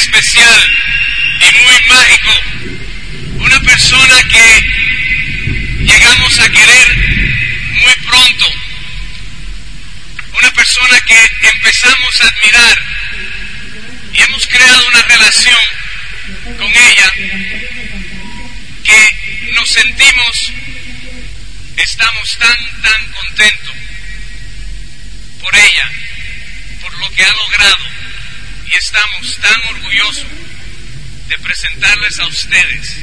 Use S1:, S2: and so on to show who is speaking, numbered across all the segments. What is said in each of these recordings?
S1: especial y muy mágico, una persona que llegamos a querer muy pronto, una persona que empezamos a admirar y hemos creado una relación con ella que nos sentimos, estamos tan, tan contentos por ella, por lo que ha logrado estamos tan orgullosos de presentarles a ustedes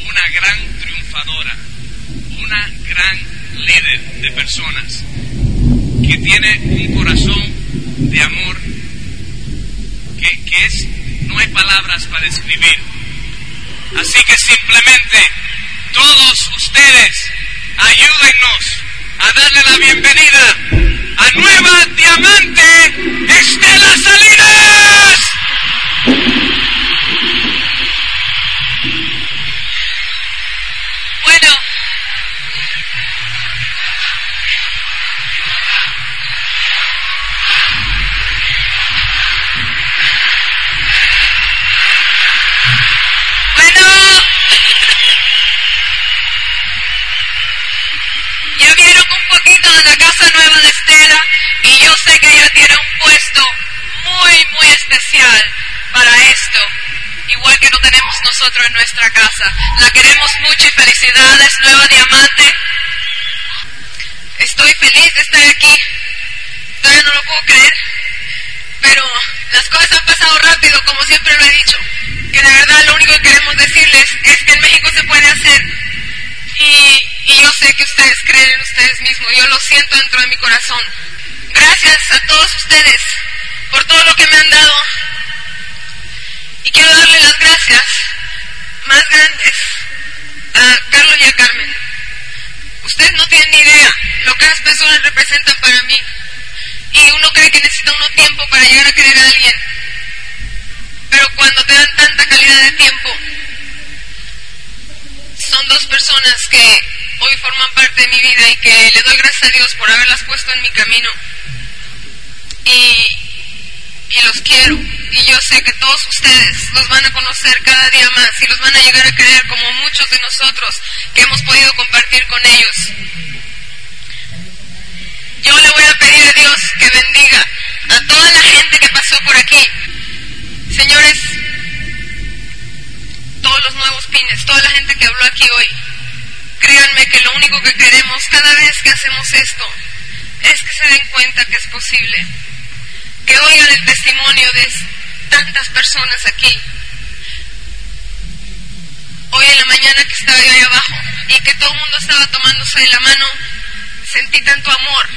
S1: una gran triunfadora, una gran líder de personas que tiene un corazón de amor que, que es, no hay palabras para describir. Así que simplemente todos ustedes ayúdennos a darle la bienvenida
S2: es que en México se puede hacer. Y, y yo sé que ustedes creen en ustedes mismos. Yo lo siento dentro de mi corazón. Gracias a todos ustedes por todo lo que me han dado. Y quiero darle las gracias más grandes a Carlos y a Carmen. Ustedes no tienen ni idea lo que las personas representan para mí. Y uno cree que necesita uno tiempo para llegar a querer a alguien. Pero cuando te dan tanta calidad de tiempo, son dos personas que hoy forman parte de mi vida y que le doy gracias a Dios por haberlas puesto en mi camino. Y, los quiero. Y yo sé que todos ustedes los van a conocer cada día más y los van a llegar a creer como muchos de nosotros que hemos podido compartir con ellos. Yo le voy a pedir a Dios que bendiga a toda la gente que pasó por habló aquí hoy, créanme que lo único que queremos cada vez que hacemos esto es que se den cuenta que es posible, que oigan el testimonio de tantas personas aquí. Hoy en la mañana que estaba ahí abajo y que todo el mundo estaba tomándose de la mano, sentí tanto amor.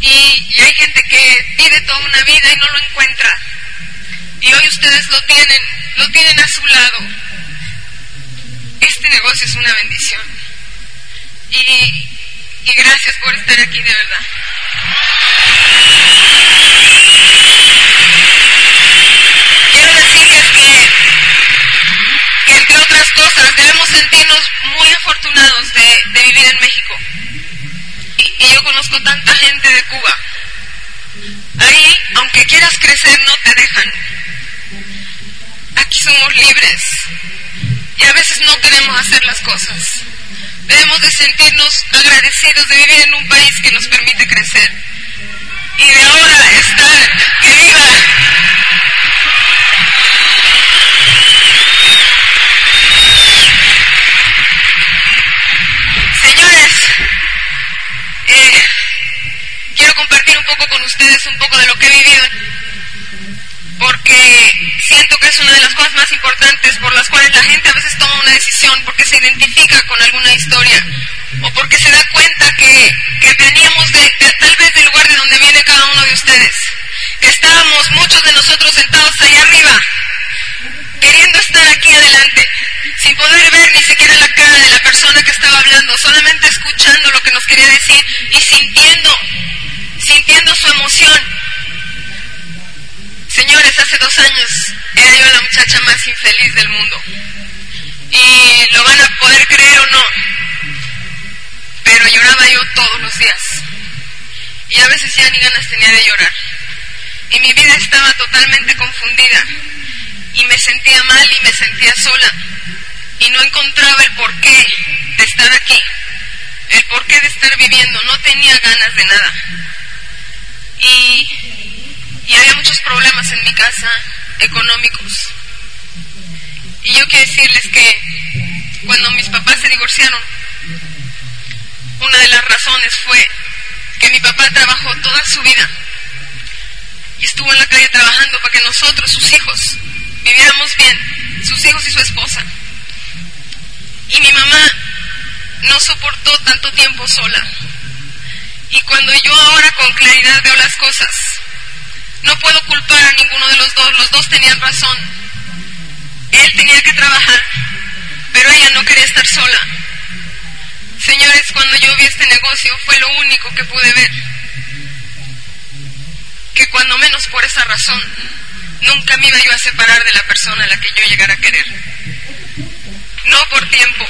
S2: Y, hay gente que pide toda una vida y no lo encuentra. Y hoy ustedes lo tienen, lo tienen a su lado. Este negocio es una bendición. Y, y gracias por estar aquí de verdad. Quiero decirles que, entre otras cosas debemos sentirnos muy afortunados de, de vivir en México. Y yo conozco tanta gente de Cuba. Ahí, aunque quieras crecer, no queremos hacer las cosas. Debemos de sentirnos agradecidos de vivir en un país que nos permite crecer. Y de ahora estar, que viva. Señores, eh, quiero compartir un poco con ustedes un poco de lo que he vivido porque siento que es una de las cosas más importantes por las cuales la gente veces toma una decisión porque se identifica con alguna historia o porque se da cuenta que, que veníamos de, tal vez del lugar de donde viene cada uno de ustedes, estábamos muchos de nosotros sentados allá arriba, queriendo estar aquí adelante, sin poder ver ni siquiera la cara de la persona que estaba hablando, solamente escuchando lo que nos quería decir y sintiendo, sintiendo su emoción. Señores, hace dos años era yo la muchacha más infeliz del mundo. Lo van a poder creer o no, pero lloraba yo todos los días. Y a veces ya ni ganas tenía de llorar. y mi vida estaba totalmente confundida y me sentía mal y me sentía sola y no encontraba el porqué de estar aquí, el porqué de estar viviendo, no tenía ganas de nada. Y, y había muchos problemas en mi casa económicos. Y yo quiero decirles que cuando mis papás se divorciaron, una de las razones fue que mi papá trabajó toda su vida y estuvo en la calle trabajando para que nosotros, sus hijos, viviéramos bien, sus hijos y su esposa. Y mi mamá no soportó tanto tiempo sola. Y cuando yo ahora con claridad veo las cosas, no puedo culpar a ninguno de los dos, los dos tenían razón. Él tenía que trabajar, pero ella no quería estar sola. Señores, cuando yo vi este negocio fue lo único que pude ver. Que cuando menos por esa razón, nunca me iba yo a separar de la persona a la que yo llegara a querer. No por tiempo.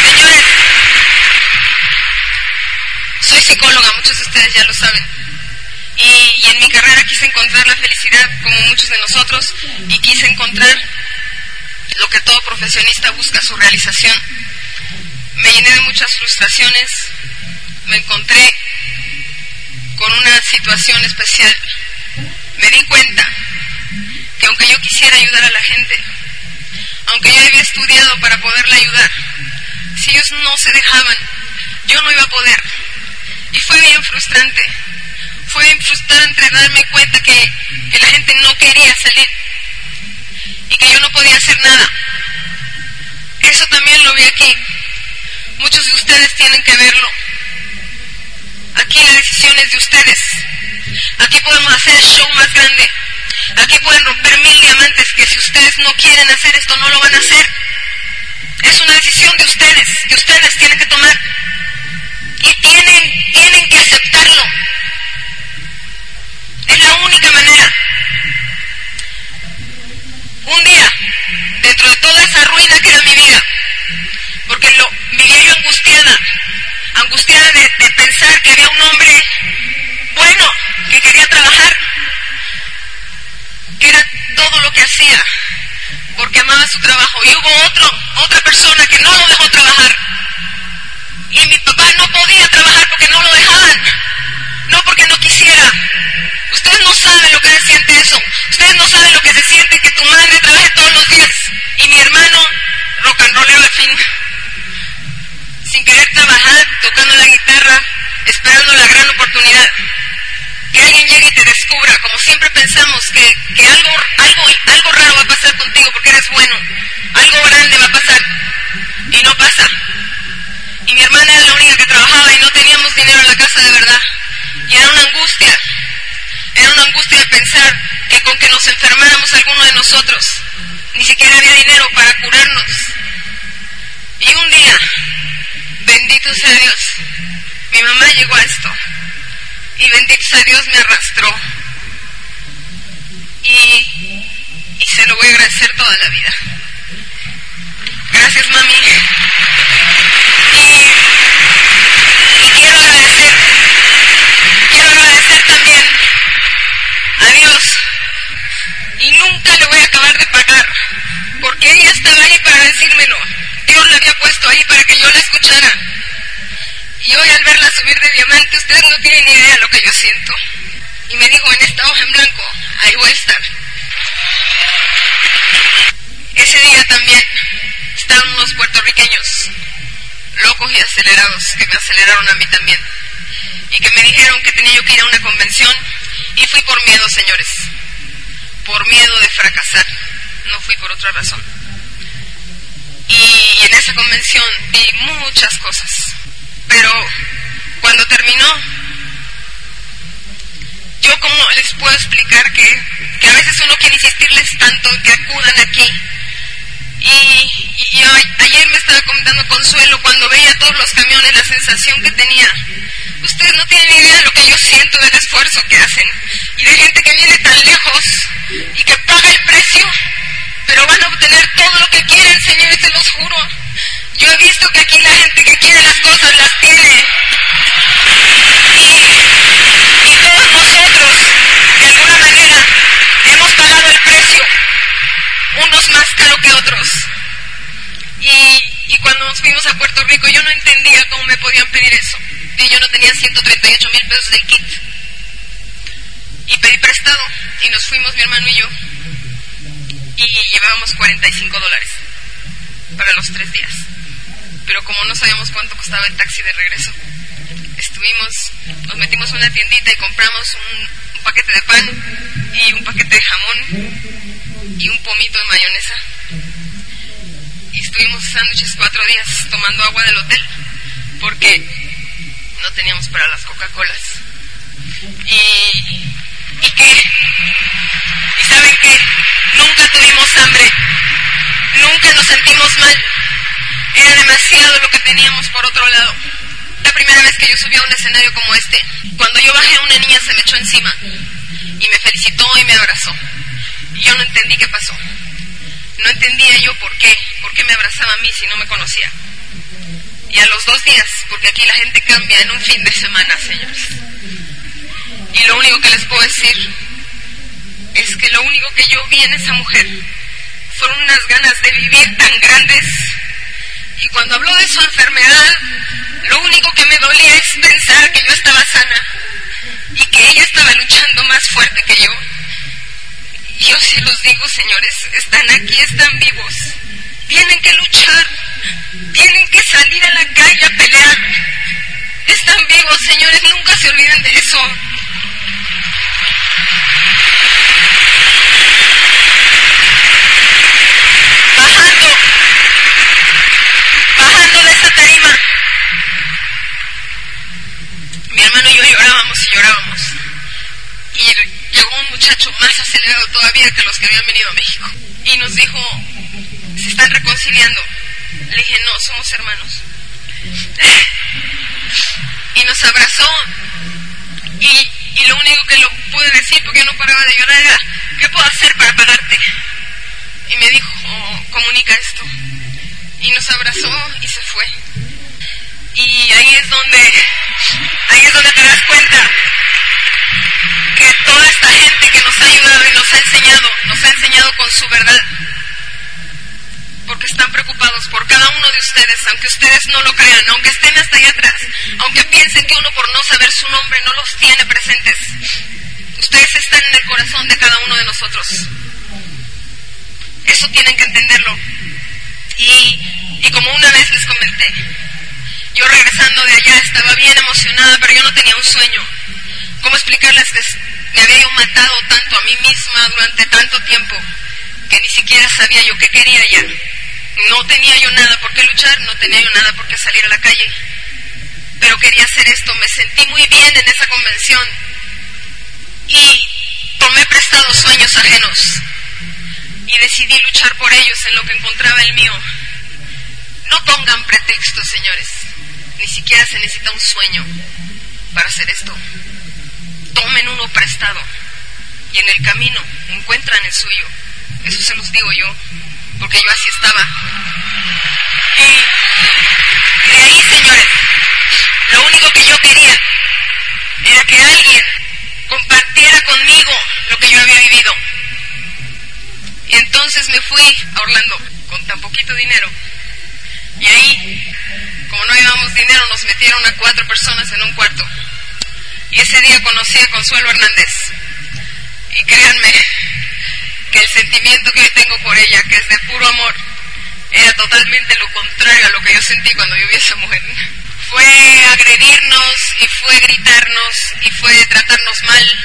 S2: Señores, soy psicóloga, muchos de ustedes ya lo saben. Y, y, en mi carrera quise encontrar la felicidad como muchos de nosotros y quise encontrar lo que todo profesionista busca, su realización. Me llené de muchas frustraciones, me encontré con una situación especial. Me di cuenta que aunque yo quisiera ayudar a la gente, aunque yo había estudiado para poderla ayudar, si ellos no se dejaban, yo no iba a poder. Y fue bien frustrante. Fue bien frustrante darme cuenta que, que la gente no quería salir y que yo no podía hacer nada. Eso también lo vi aquí. Muchos de ustedes tienen que verlo. Aquí la decisión es de ustedes. Aquí podemos hacer el show más grande. Aquí pueden romper mil diamantes que si ustedes no quieren hacer esto no lo van a hacer. Es una decisión de ustedes, que ustedes tienen que tomar. Y tienen, tienen que aceptarlo. Es la única manera. Un día, dentro de toda esa ruina que era mi vida, porque lo vivía yo angustiada, angustiada de, de pensar que había un hombre bueno, que quería trabajar, que era todo lo que hacía, porque amaba su trabajo. Y hubo otro, otra persona que no lo dejó trabajar. Y mi papá no podía trabajar porque no lo dejaban, no porque no quisiera. Ustedes no saben lo que se siente eso. Ustedes no saben lo que se siente que tu madre trabaje todos los días y mi hermano rock and rollero al fin, sin querer trabajar, tocando la guitarra, esperando la gran oportunidad. Que alguien llegue y te descubra, como siempre pensamos que, que algo, algo, algo raro va a pasar contigo porque eres bueno, algo grande va a pasar y no pasa. Y mi hermana era la única que trabajaba y no teníamos dinero en la casa de verdad. De pensar que con que nos enfermáramos alguno de nosotros, ni siquiera había dinero para curarnos. Y un día, bendito sea Dios, mi mamá llegó a esto. Y bendito sea Dios me arrastró. Y, y se lo voy a agradecer toda la vida. Gracias, mami. Decírmelo. Dios la había puesto ahí para que yo la escuchara. Y hoy al verla subir de diamante, ustedes no tienen idea de lo que yo siento. Y me dijo, en esta hoja en blanco, ahí voy a estar. Ese día también estaban unos puertorriqueños locos y acelerados que me aceleraron a mí también. Y que me dijeron que tenía yo que ir a una convención y fui por miedo, señores. Por miedo de fracasar. No fui por otra razón. Y en esa convención vi muchas cosas. Pero cuando terminó, yo como les puedo explicar que, que a veces uno quiere insistirles tanto que acudan aquí. Y, y, y ayer me estaba comentando Consuelo cuando veía todos los camiones, la sensación que tenía. Ustedes no tienen idea de lo que yo siento del esfuerzo que hacen y de gente que viene tan lejos y que paga el precio, pero van a obtener todo lo que quieren, señores, se los juro. Yo he visto que aquí la gente que quiere las cosas las tiene. Y, todos nosotros, de alguna manera, hemos pagado el precio, unos más caro que otros. Y, cuando nos fuimos a Puerto Rico, yo no entendía cómo me podían pedir eso. Y yo no tenía 138 mil pesos de kit. Y pedí prestado y nos fuimos mi hermano y yo. Y llevábamos 45 dólares para los tres días. Pero como no sabíamos cuánto costaba el taxi de regreso, estuvimos, nos metimos en una tiendita y compramos un, paquete de pan y un paquete de jamón y un pomito de mayonesa. Y estuvimos sándwiches cuatro días tomando agua del hotel porque no teníamos para las Coca-Colas. Y, y qué, y saben que nunca tuvimos hambre, nunca nos sentimos mal. Era demasiado lo que teníamos por otro lado la primera vez que yo subí a un escenario como este. Cuando yo bajé, una niña se me echó encima y me felicitó y me abrazó. Yo no entendí qué pasó. No entendía yo por qué, por qué me abrazaba a mí si no me conocía. Y a los dos días, porque aquí la gente cambia en un fin de semana, señores. Y lo único que les puedo decir es que lo único que yo vi en esa mujer fueron unas ganas de vivir tan grandes. Y cuando habló de su enfermedad, lo único que me dolía es pensar que yo estaba sana y que ella estaba luchando más fuerte que yo. Yo sí los digo, señores, están aquí, están vivos. Tienen que luchar, tienen que salir a la calle a pelear. Están vivos, señores, nunca se olviden de eso. Mi hermano y yo llorábamos y llorábamos. Y llegó un muchacho más acelerado todavía que los que habían venido a México. Y nos dijo, se están reconciliando. Le dije, no, somos hermanos. Y nos abrazó. Y, y lo único que lo pude decir, porque no paraba de llorar, era, ¿qué puedo hacer para pagarte? Y me dijo, oh, comunica esto. Y nos abrazó y se fue. Y ahí es donde, ahí es donde te das cuenta que toda esta gente que nos ha ayudado y nos ha enseñado, nos ha enseñado con su verdad. Porque están preocupados por cada uno de ustedes, aunque ustedes no lo crean, aunque estén hasta allá atrás, aunque piensen que uno por no saber su nombre no los tiene presentes. Ustedes están en el corazón de cada uno de nosotros. Eso tienen que entenderlo. Y, y como una vez les comenté, yo regresando de allá estaba bien emocionada, pero yo no tenía un sueño. ¿Cómo explicarles que me había yo matado tanto a mí misma durante tanto tiempo que ni siquiera sabía yo qué quería ya? No tenía yo nada por qué luchar, no tenía yo nada por qué salir a la calle, pero quería hacer esto. Me sentí muy bien en esa convención y tomé prestados sueños ajenos y decidí luchar por ellos en lo que encontraba el mío. No pongan pretextos, señores. Ni siquiera se necesita un sueño para hacer esto. Tomen uno prestado y en el camino encuentran el suyo. Eso se los digo yo, porque yo así estaba. Y de ahí, señores, lo único que yo quería era que alguien compartiera conmigo lo que yo había vivido. Y entonces me fui a Orlando con tan poquito dinero. Y ahí, como no llevamos dinero, nos metieron a cuatro personas en un cuarto. Y ese día conocí a Consuelo Hernández. Y créanme que el sentimiento que yo tengo por ella, que es de puro amor, era totalmente lo contrario a lo que yo sentí cuando yo vi a esa mujer. Fue agredirnos y fue gritarnos y fue tratarnos mal.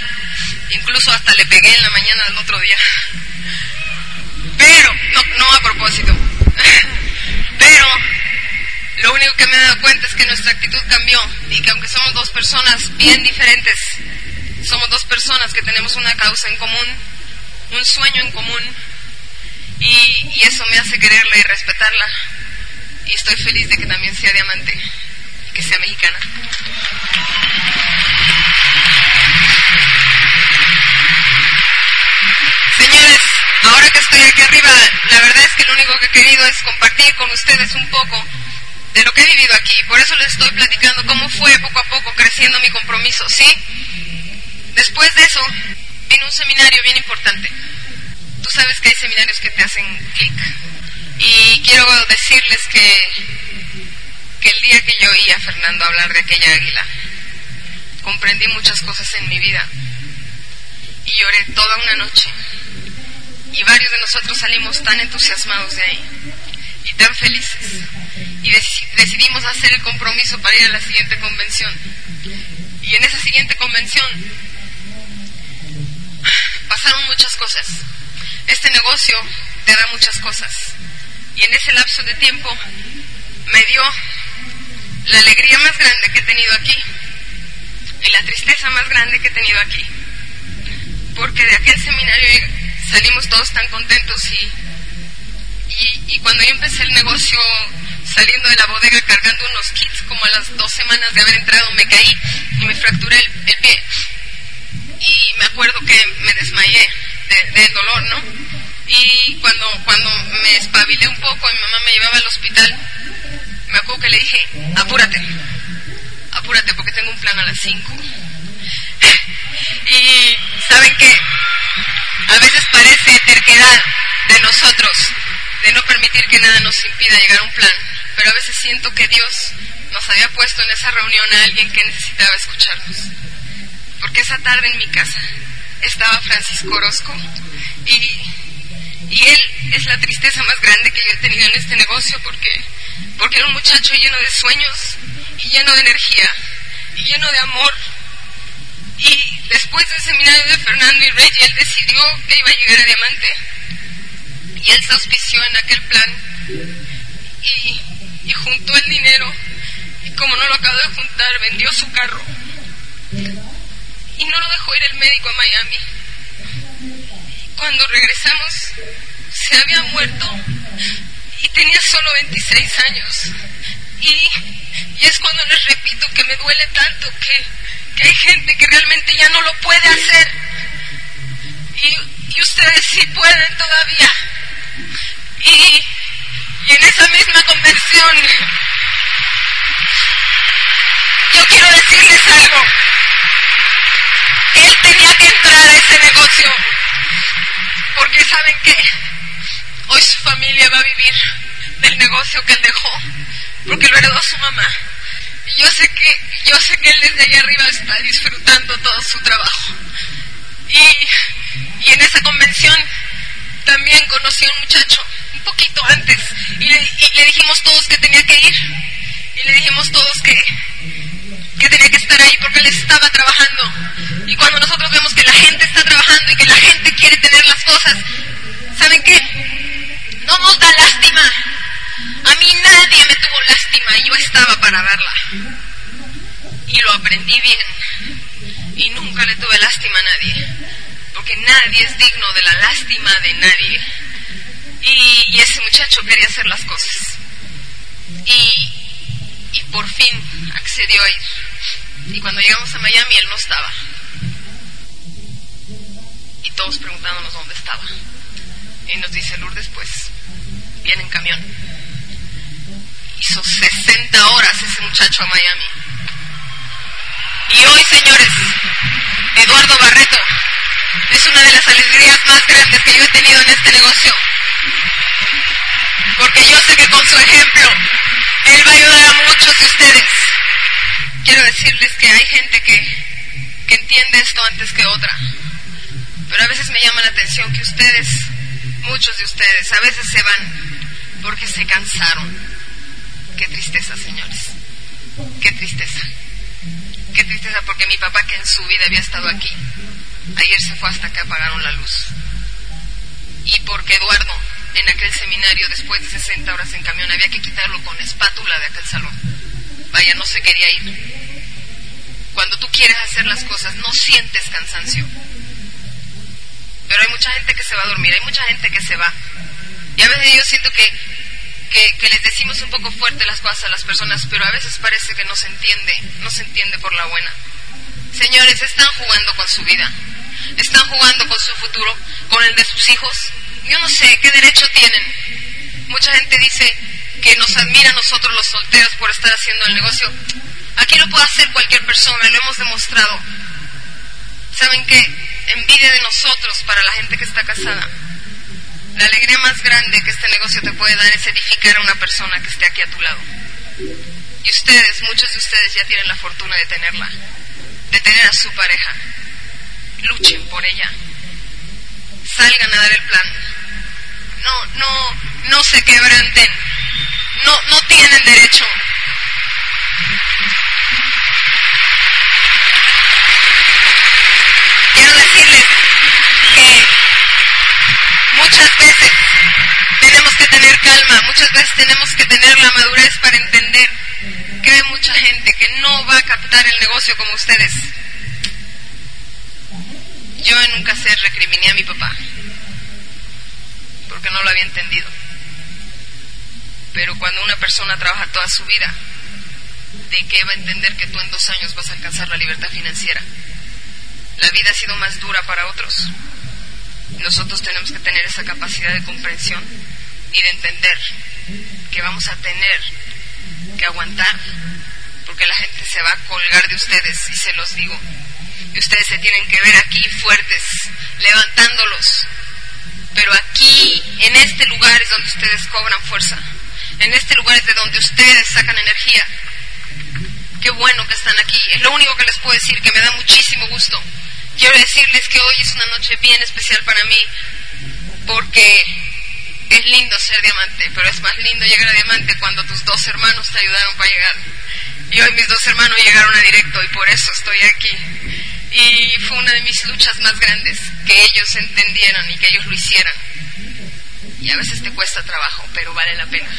S2: Incluso hasta le pegué en la mañana del otro día. Pero, no, no a propósito. Pero lo único que me he dado cuenta es que nuestra actitud cambió y que aunque somos dos personas bien diferentes, somos dos personas que tenemos una causa en común, un sueño en común y, y eso me hace quererla y respetarla y estoy feliz de que también sea diamante y que sea mexicana. Señores, ahora que estoy aquí arriba, la verdad es que lo único que he querido es compartir con ustedes un poco de lo que he vivido aquí. Por eso les estoy platicando cómo fue poco a poco creciendo mi compromiso, ¿sí? Después de eso, vino un seminario bien importante. Tú sabes que hay seminarios que te hacen clic. Y quiero decirles que, que el día que yo oí a Fernando hablar de aquella águila, comprendí muchas cosas en mi vida y lloré toda una noche. Y varios de nosotros salimos tan entusiasmados de ahí y tan felices. Y decidimos hacer el compromiso para ir a la siguiente convención. Y en esa siguiente convención pasaron muchas cosas. Este negocio te da muchas cosas. Y en ese lapso de tiempo me dio la alegría más grande que he tenido aquí y la tristeza más grande que he tenido aquí. Porque de aquel seminario salimos todos tan contentos y, y, cuando yo empecé el negocio saliendo de la bodega cargando unos kits, como a las dos semanas de haber entrado me caí y me fracturé el, pie. Y me acuerdo que me desmayé del de dolor, ¿no? Y cuando, cuando me espabilé un poco y mi mamá me llevaba al hospital, me acuerdo que le dije, apúrate, apúrate porque tengo un plan a las 5. y saben que a veces parece terquedad de nosotros, de no permitir que nada nos impida llegar a un plan, pero a veces siento que Dios nos había puesto en esa reunión a alguien que necesitaba escucharnos. Porque esa tarde en mi casa estaba Francisco Orozco y, y él es la tristeza más grande que yo he tenido en este negocio porque, porque era un muchacho lleno de sueños y lleno de energía y lleno de amor. Y después del seminario de Fernando y Rey, él decidió que iba a llegar a Diamante. Y él se auspició en aquel plan y, y juntó el dinero. Y como no lo acabó de juntar, vendió su carro. Y no lo dejó ir el médico a Miami cuando regresamos se había muerto y tenía solo 26 años. Y, es cuando les repito que me duele tanto que, hay gente que realmente ya no lo puede hacer. Y, ustedes sí pueden todavía. Y, y en esa misma conversión, yo quiero decirles algo. Él tenía que entrar a ese negocio porque saben que hoy su familia va a vivir del negocio que él dejó, porque lo heredó su mamá. Yo sé que, yo sé que él desde allá arriba está disfrutando todo su trabajo. Y, y en esa convención también conocí a un muchacho un poquito antes y le, y le dijimos todos que tenía que ir y le dijimos todos que, que tenía que estar ahí porque él estaba trabajando. Y cuando nosotros vemos que la gente está trabajando y que la gente quiere tener las cosas, ¿saben qué? No nos da lástima. A mí nadie me tuvo lástima yo estaba para verla. Y lo aprendí bien. Y nunca le tuve lástima a nadie. Porque nadie es digno de la lástima de nadie. Y, y ese muchacho quería hacer las cosas. Y, y por fin accedió a ir. Y cuando llegamos a Miami, él no estaba. Y todos preguntándonos dónde estaba. Y nos dice Lourdes, pues, viene en camión. Hizo 60 horas ese muchacho a Miami. Y hoy, señores, Eduardo Barreto es una de las alegrías más grandes que yo he tenido en este negocio. Porque yo sé que con su ejemplo, él va a ayudar a muchos de ustedes quiero decirles que hay gente que, entiende esto antes que otra. Pero a veces me llama la atención que ustedes, muchos de ustedes, a veces se van porque se cansaron. Qué tristeza, señores. Qué tristeza. Qué tristeza porque mi papá que en su vida había estado aquí, ayer se fue hasta que apagaron la luz. Y porque Eduardo, en aquel seminario, después de 60 horas en camión, había que quitarlo con espátula de aquel salón Vaya, no se quería ir. Cuando tú quieres hacer las cosas, no sientes cansancio. Pero hay mucha gente que se va a dormir, hay mucha gente que se va. Y a veces yo siento que, les decimos un poco fuerte las cosas a las personas, pero a veces parece que no se entiende, no se entiende por la buena. Señores, están jugando con su vida, están jugando con su futuro, con el de sus hijos. Yo no sé qué derecho tienen. Mucha gente dice, que nos admira a nosotros los solteros por estar haciendo el negocio. Aquí lo puede hacer cualquier persona, lo hemos demostrado. ¿Saben qué? Envidia de nosotros para la gente que está casada. La alegría más grande que este negocio te puede dar es edificar a una persona que esté aquí a tu lado. Y ustedes, muchos de ustedes ya tienen la fortuna de tenerla, de tener a su pareja. Luchen por ella. Salgan a dar el plan. No, no, no se quebranten. No, no tienen derecho. Quiero decirles que muchas veces tenemos que tener calma, muchas veces tenemos que tener la madurez para entender que hay mucha gente que no va a captar el negocio como ustedes. Yo en un recriminé a mi papá porque no lo había entendido. Pero cuando una persona trabaja toda su vida, ¿de qué va a entender que tú en dos años vas a alcanzar la libertad financiera? La vida ha sido más dura para otros. Nosotros tenemos que tener esa capacidad de comprensión y de entender que vamos a tener que aguantar, porque la gente se va a colgar de ustedes, y se los digo. Y ustedes se tienen que ver aquí fuertes, levantándolos. Pero aquí, en este lugar es donde ustedes cobran fuerza. En este lugar es de donde ustedes sacan energía. Qué bueno que están aquí. Es lo único que les puedo decir, que me da muchísimo gusto. Quiero decirles que hoy es una noche bien especial para mí, porque es lindo ser diamante, pero es más lindo llegar a diamante cuando tus dos hermanos te ayudaron para llegar. Y hoy mis dos hermanos llegaron a directo y por eso estoy aquí. Y fue una de mis luchas más grandes, que ellos entendieran y que ellos lo hicieran. Y a veces te cuesta trabajo, pero vale la pena.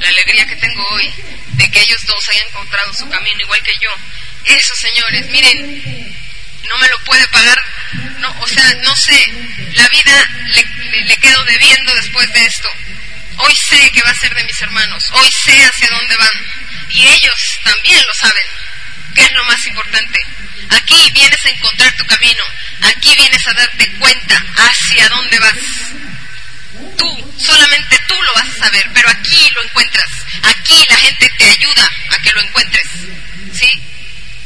S2: La alegría que tengo hoy de que ellos dos hayan encontrado su camino igual que yo. Eso, señores, miren, no me lo puede pagar, no, o sea, no sé, la vida le, le, quedo debiendo después de esto. Hoy sé que va a ser de mis hermanos, hoy sé hacia dónde van y ellos también lo saben, que es lo más importante. Aquí vienes a encontrar tu camino, aquí vienes a darte cuenta hacia dónde vas. Tú, solamente tú lo vas a saber, pero aquí lo encuentras. Aquí la gente te ayuda a que lo encuentres. ¿Sí?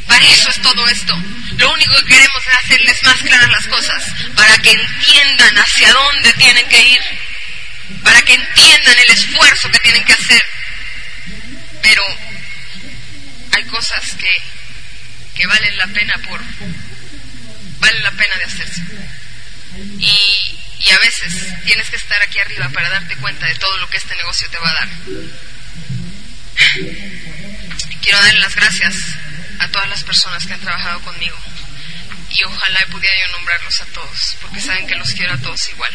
S2: Para eso es todo esto. Lo único que queremos es hacerles más claras las cosas, para que entiendan hacia dónde tienen que ir, para que entiendan el esfuerzo que tienen que hacer. Pero hay cosas que, que valen la pena por, valen la pena de hacerse. Y, y a veces tienes que estar aquí arriba para darte cuenta de todo lo que este negocio te va a dar. Quiero darle las gracias a todas las personas que han trabajado conmigo y ojalá pudiera yo nombrarlos a todos, porque saben que los quiero a todos igual.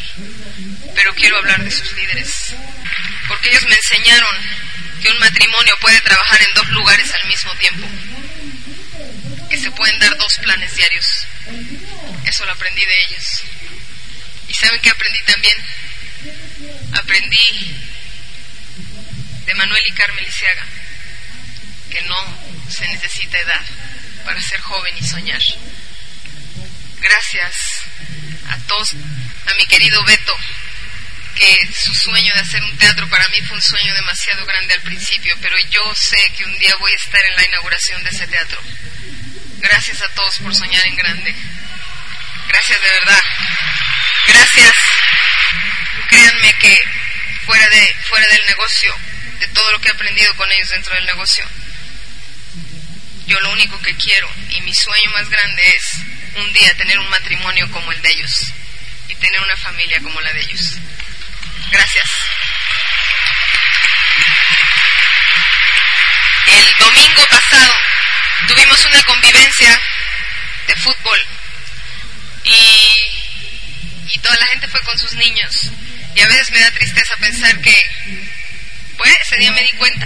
S2: Pero quiero hablar de sus líderes, porque ellos me enseñaron que un matrimonio puede trabajar en dos lugares al mismo tiempo, que se pueden dar dos planes diarios. Eso lo aprendí de ellos. ¿Y saben qué aprendí también? Aprendí de Manuel y Carmen Lisiaga que no se necesita edad para ser joven y soñar. Gracias a todos, a mi querido Beto, que su sueño de hacer un teatro para mí fue un sueño demasiado grande al principio, pero yo sé que un día voy a estar en la inauguración de ese teatro. Gracias a todos por soñar en grande. Gracias de verdad. Gracias. Créanme que fuera de fuera del negocio, de todo lo que he aprendido con ellos dentro del negocio, yo lo único que quiero y mi sueño más grande es un día tener un matrimonio como el de ellos y tener una familia como la de ellos. Gracias. El domingo pasado tuvimos una convivencia de fútbol y, y toda la gente fue con sus niños. Y a veces me da tristeza pensar que, pues, ese día me di cuenta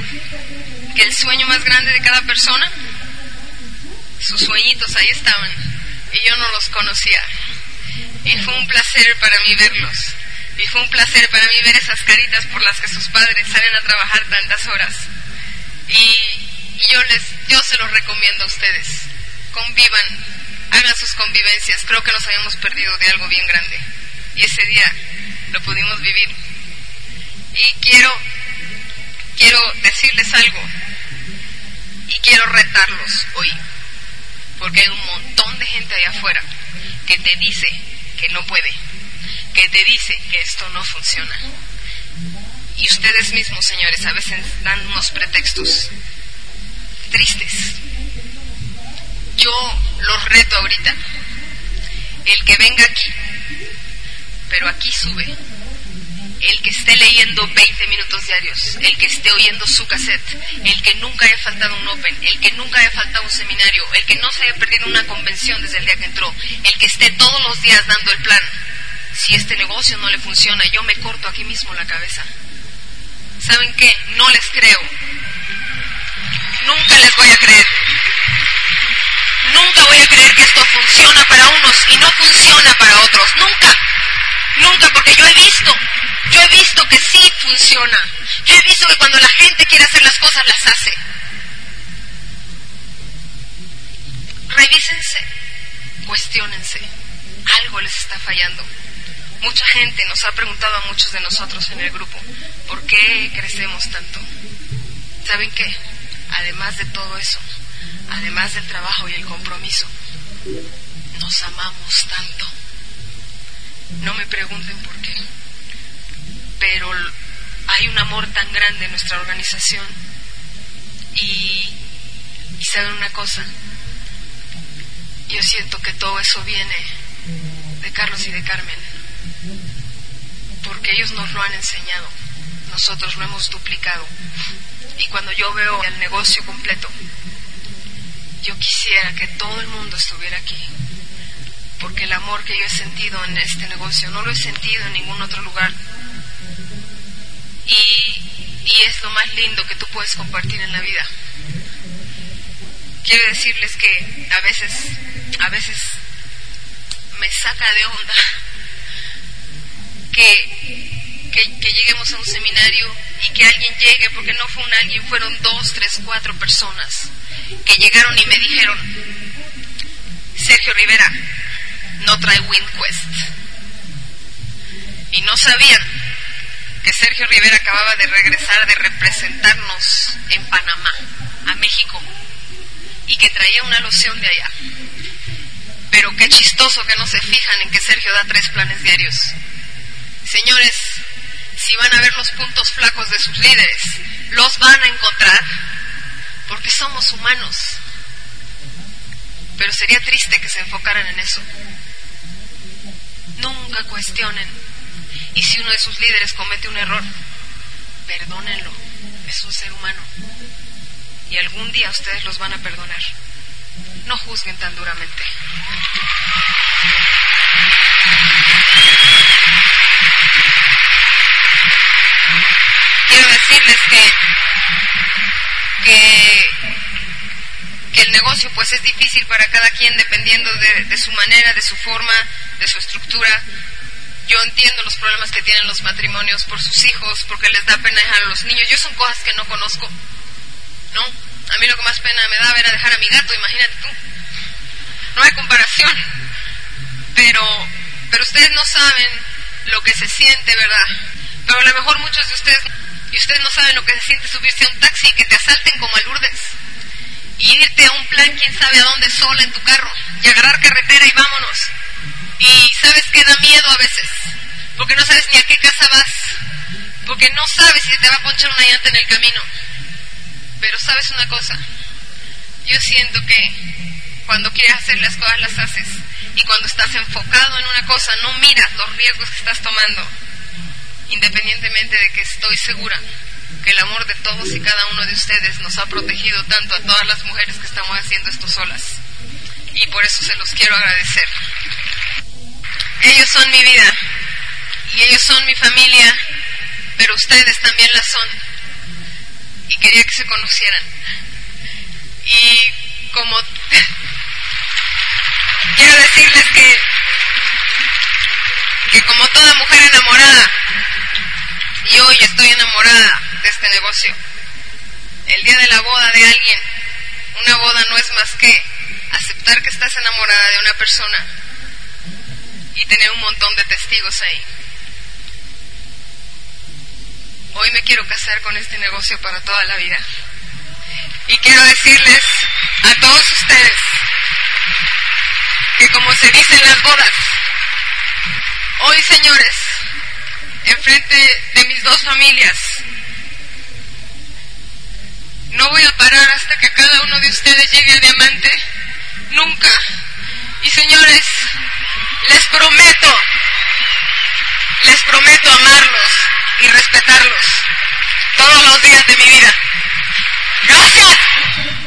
S2: que el sueño más grande de cada persona, sus sueñitos ahí estaban y yo no los conocía. Y fue un placer para mí verlos. Y fue un placer para mí ver esas caritas por las que sus padres salen a trabajar tantas horas. Y, yo les, yo se los recomiendo a ustedes. Convivan, hagan sus convivencias. Creo que nos habíamos perdido de algo bien grande. Y ese día lo pudimos vivir. Y quiero, quiero decirles algo. Y quiero retarlos hoy. Porque hay un montón de gente allá afuera que te dice que no puede, que te dice que esto no funciona. Y ustedes mismos, señores, a veces dan unos pretextos tristes. Yo los reto ahorita. El que venga aquí, pero aquí sube. El que esté leyendo 20 minutos diarios, el que esté oyendo su cassette, el que nunca haya faltado un Open, el que nunca haya faltado un seminario, el que no se haya perdido una convención desde el día que entró, el que esté todos los días dando el plan. Si este negocio no le funciona, yo me corto aquí mismo la cabeza. ¿Saben qué? No les creo. Nunca les voy a creer. Nunca voy a creer que esto funciona para unos y no funciona para otros. Nunca. Nunca, porque yo he visto, yo he visto que sí funciona. Yo he visto que cuando la gente quiere hacer las cosas, las hace. Revísense, cuestionense. Algo les está fallando. Mucha gente nos ha preguntado a muchos de nosotros en el grupo, ¿por qué crecemos tanto? ¿Saben qué? Además de todo eso, además del trabajo y el compromiso, nos amamos tanto. No me pregunten por qué, pero hay un amor tan grande en nuestra organización y, saben una cosa, yo siento que todo eso viene de Carlos y de Carmen, porque ellos nos lo han enseñado, nosotros lo hemos duplicado. Y cuando yo veo el negocio completo, yo quisiera que todo el mundo estuviera aquí, porque el amor que yo he sentido en este negocio no lo he sentido en ningún otro lugar. Y, y es lo más lindo que tú puedes compartir en la vida. Quiero decirles que a veces, a veces me saca de onda que, que, lleguemos a un seminario y que alguien llegue, porque no fue un alguien, fueron dos, tres, cuatro personas que llegaron y me dijeron, Sergio Rivera no trae WinQuest. Y no sabían que Sergio Rivera acababa de regresar de representarnos en Panamá, a México, y que traía una loción de allá. Pero qué chistoso que no se fijan en que Sergio da tres planes diarios. Señores, si van a ver los puntos flacos de sus líderes, los van a encontrar porque somos humanos. Pero sería triste que se enfocaran en eso. Nunca cuestionen. Y si uno de sus líderes comete un error, perdónenlo. Es un ser humano. Y algún día ustedes los van a perdonar. No juzguen tan duramente. quiero decirles que, que, que, el negocio pues es difícil para cada quien dependiendo de, de, su manera, de su forma, de su estructura. Yo entiendo los problemas que tienen los matrimonios por sus hijos, porque les da pena dejar a los niños. Yo son cosas que no conozco. ¿No? A mí lo que más pena me da era dejar a mi gato, imagínate tú. No hay comparación. Pero, pero ustedes no saben lo que se siente, ¿verdad? Pero a lo mejor muchos de ustedes y ustedes no saben lo que se siente subirse a un taxi y que te asalten como a Lourdes. Y irte a un plan, quién sabe a dónde, sola en tu carro. Y agarrar carretera y vámonos. Y sabes que da miedo a veces. Porque no sabes ni a qué casa vas. Porque no sabes si te va a ponchar una llanta en el camino. Pero sabes una cosa. Yo siento que cuando quieres hacer las cosas las haces. Y cuando estás enfocado en una cosa, no miras los riesgos que estás tomando independientemente de que estoy segura que el amor de todos y cada uno de ustedes nos ha protegido tanto a todas las mujeres que estamos haciendo esto solas. Y por eso se los quiero agradecer. Ellos son mi vida y ellos son mi familia, pero ustedes también la son. Y quería que se conocieran. Y como quiero decirles que que como toda mujer enamorada, y hoy estoy enamorada de este negocio. El día de la boda de alguien, una boda no es más que aceptar que estás enamorada de una persona y tener un montón de testigos ahí. Hoy me quiero casar con este negocio para toda la vida. Y quiero decirles a todos ustedes que como se dice en las bodas, hoy señores, enfrente de mis dos familias, no voy a parar hasta que cada uno de ustedes llegue a diamante. Nunca. Y señores, les prometo, les prometo amarlos y respetarlos todos los días de mi vida. Gracias.